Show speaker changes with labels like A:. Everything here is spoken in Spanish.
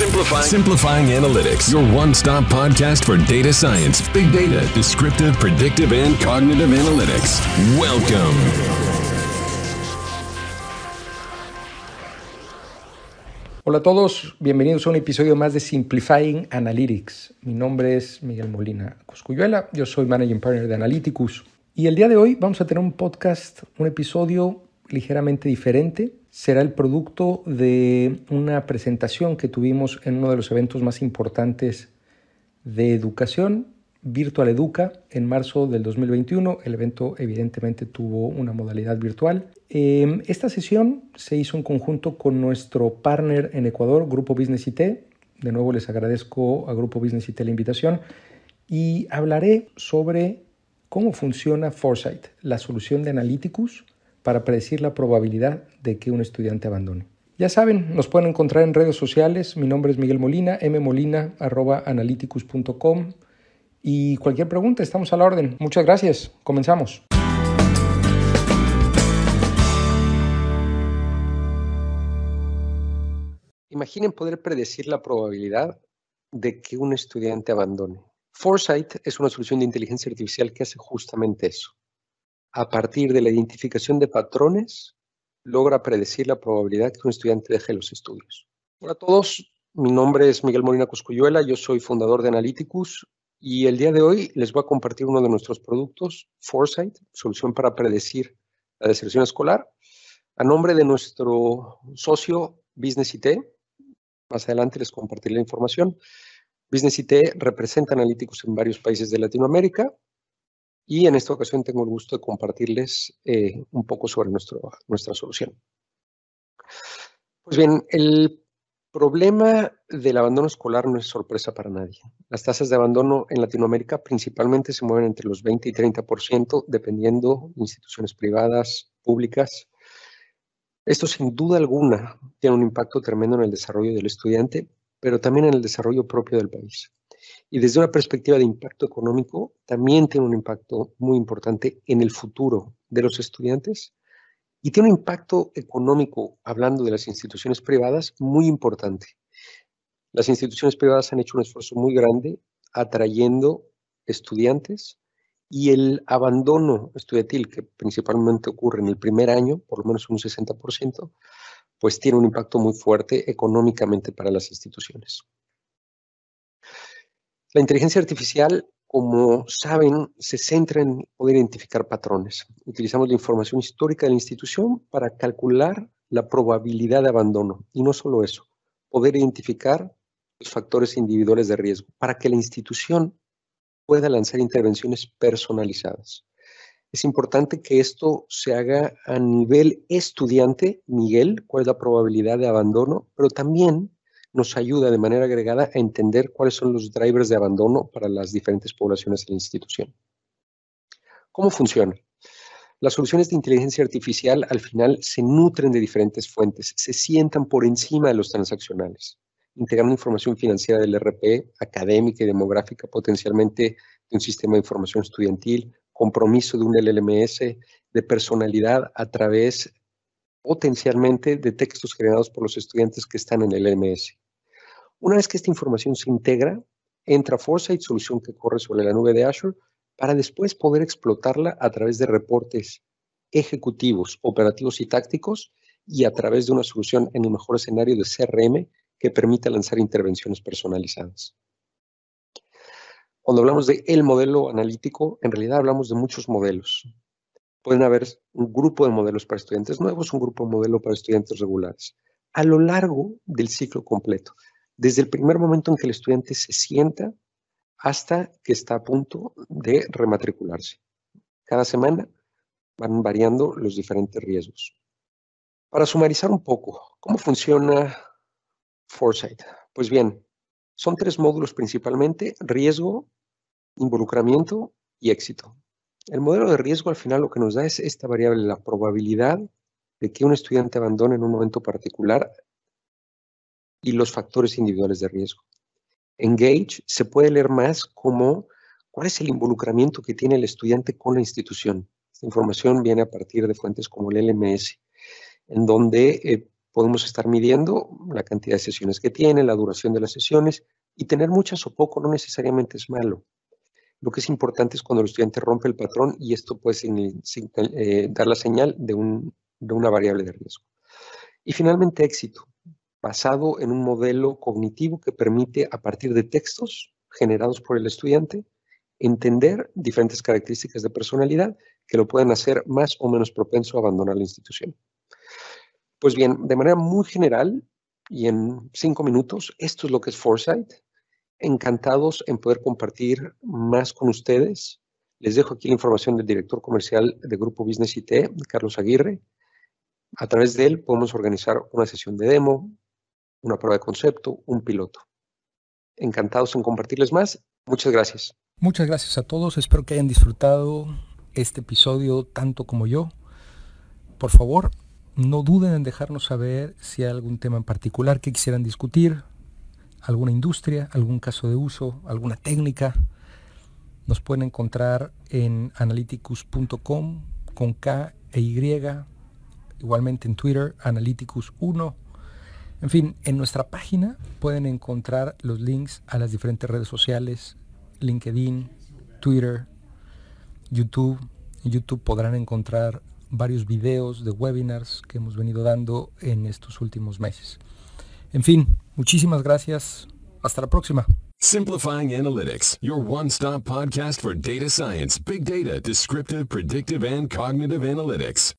A: Simplifying. Simplifying Analytics, your one stop podcast for data science, big data, descriptive, predictive, and cognitive analytics. Welcome.
B: Hola a todos, bienvenidos a un episodio más de Simplifying Analytics. Mi nombre es Miguel Molina Coscuyuela, yo soy Managing Partner de Analyticus y el día de hoy vamos a tener un podcast, un episodio ligeramente diferente. Será el producto de una presentación que tuvimos en uno de los eventos más importantes de educación, Virtual Educa, en marzo del 2021. El evento evidentemente tuvo una modalidad virtual. Em, esta sesión se hizo en conjunto con nuestro partner en Ecuador, Grupo Business IT. De nuevo les agradezco a Grupo Business IT la invitación y hablaré sobre cómo funciona Foresight, la solución de Analyticus para predecir la probabilidad de que un estudiante abandone. Ya saben, nos pueden encontrar en redes sociales. Mi nombre es Miguel Molina, mmolina.analyticus.com. Y cualquier pregunta, estamos a la orden. Muchas gracias. Comenzamos. Imaginen poder predecir la probabilidad de que un estudiante abandone. Foresight es una solución de inteligencia artificial que hace justamente eso a partir de la identificación de patrones, logra predecir la probabilidad que un estudiante deje los estudios. Hola a todos, mi nombre es Miguel Molina Coscuyuela, yo soy fundador de Analyticus y el día de hoy les voy a compartir uno de nuestros productos, Foresight, solución para predecir la deserción escolar, a nombre de nuestro socio Business IT. Más adelante les compartiré la información. Business IT representa Analyticus en varios países de Latinoamérica y en esta ocasión tengo el gusto de compartirles eh, un poco sobre nuestra solución. Pues bien, el problema del abandono escolar no es sorpresa para nadie. Las tasas de abandono en Latinoamérica principalmente se mueven entre los 20 y 30%, dependiendo de instituciones privadas, públicas. Esto sin duda alguna tiene un impacto tremendo en el desarrollo del estudiante, pero también en el desarrollo propio del país. Y desde una perspectiva de impacto económico, también tiene un impacto muy importante en el futuro de los estudiantes y tiene un impacto económico, hablando de las instituciones privadas, muy importante. Las instituciones privadas han hecho un esfuerzo muy grande atrayendo estudiantes y el abandono estudiantil, que principalmente ocurre en el primer año, por lo menos un 60%, pues tiene un impacto muy fuerte económicamente para las instituciones. La inteligencia artificial, como saben, se centra en poder identificar patrones. Utilizamos la información histórica de la institución para calcular la probabilidad de abandono. Y no solo eso, poder identificar los factores individuales de riesgo para que la institución pueda lanzar intervenciones personalizadas. Es importante que esto se haga a nivel estudiante, Miguel, cuál es la probabilidad de abandono, pero también nos ayuda de manera agregada a entender cuáles son los drivers de abandono para las diferentes poblaciones de la institución. ¿Cómo funciona? Las soluciones de inteligencia artificial al final se nutren de diferentes fuentes, se sientan por encima de los transaccionales, integrando información financiera del RP, académica y demográfica, potencialmente de un sistema de información estudiantil, compromiso de un LLMS, de personalidad a través potencialmente de textos generados por los estudiantes que están en el LMS. Una vez que esta información se integra, entra Foresight, solución que corre sobre la nube de Azure, para después poder explotarla a través de reportes ejecutivos, operativos y tácticos y a través de una solución en el mejor escenario de CRM que permita lanzar intervenciones personalizadas. Cuando hablamos de el modelo analítico, en realidad hablamos de muchos modelos. Pueden haber un grupo de modelos para estudiantes nuevos, un grupo de modelo para estudiantes regulares. A lo largo del ciclo completo, desde el primer momento en que el estudiante se sienta hasta que está a punto de rematricularse. Cada semana van variando los diferentes riesgos. Para sumarizar un poco, ¿cómo funciona Foresight? Pues bien, son tres módulos principalmente, riesgo, involucramiento y éxito. El modelo de riesgo al final lo que nos da es esta variable, la probabilidad de que un estudiante abandone en un momento particular y los factores individuales de riesgo. Engage se puede leer más como cuál es el involucramiento que tiene el estudiante con la institución. Esta información viene a partir de fuentes como el LMS, en donde eh, Podemos estar midiendo la cantidad de sesiones que tiene, la duración de las sesiones y tener muchas o poco no necesariamente es malo. Lo que es importante es cuando el estudiante rompe el patrón y esto puede eh, dar la señal de, de una variable de riesgo. Y finalmente éxito, basado en un modelo cognitivo que permite a partir de textos generados por el estudiante entender diferentes características de personalidad que lo pueden hacer más o menos propenso a abandonar la institución. Pues bien, de manera muy general y en cinco minutos, esto es lo que es Foresight. Encantados en poder compartir más con ustedes. Les dejo aquí la información del director comercial de Grupo Business IT, Carlos Aguirre. A través de él podemos organizar una sesión de demo, una prueba de concepto, un piloto. Encantados en compartirles más. Muchas gracias.
C: Muchas gracias a todos. Espero que hayan disfrutado este episodio tanto como yo. Por favor, no duden en dejarnos saber si hay algún tema en particular que quisieran discutir, alguna industria, algún caso de uso, alguna técnica. Nos pueden encontrar en analyticus.com con K e Y, igualmente en Twitter, analyticus1. En fin, en nuestra página pueden encontrar los links a las diferentes redes sociales, LinkedIn, Twitter, YouTube. En YouTube podrán encontrar varios videos de webinars que hemos venido dando en estos últimos meses. En fin, muchísimas gracias. Hasta la próxima.
A: Simplifying Analytics, your one-stop podcast for data science, big data, descriptive, predictive, and cognitive analytics.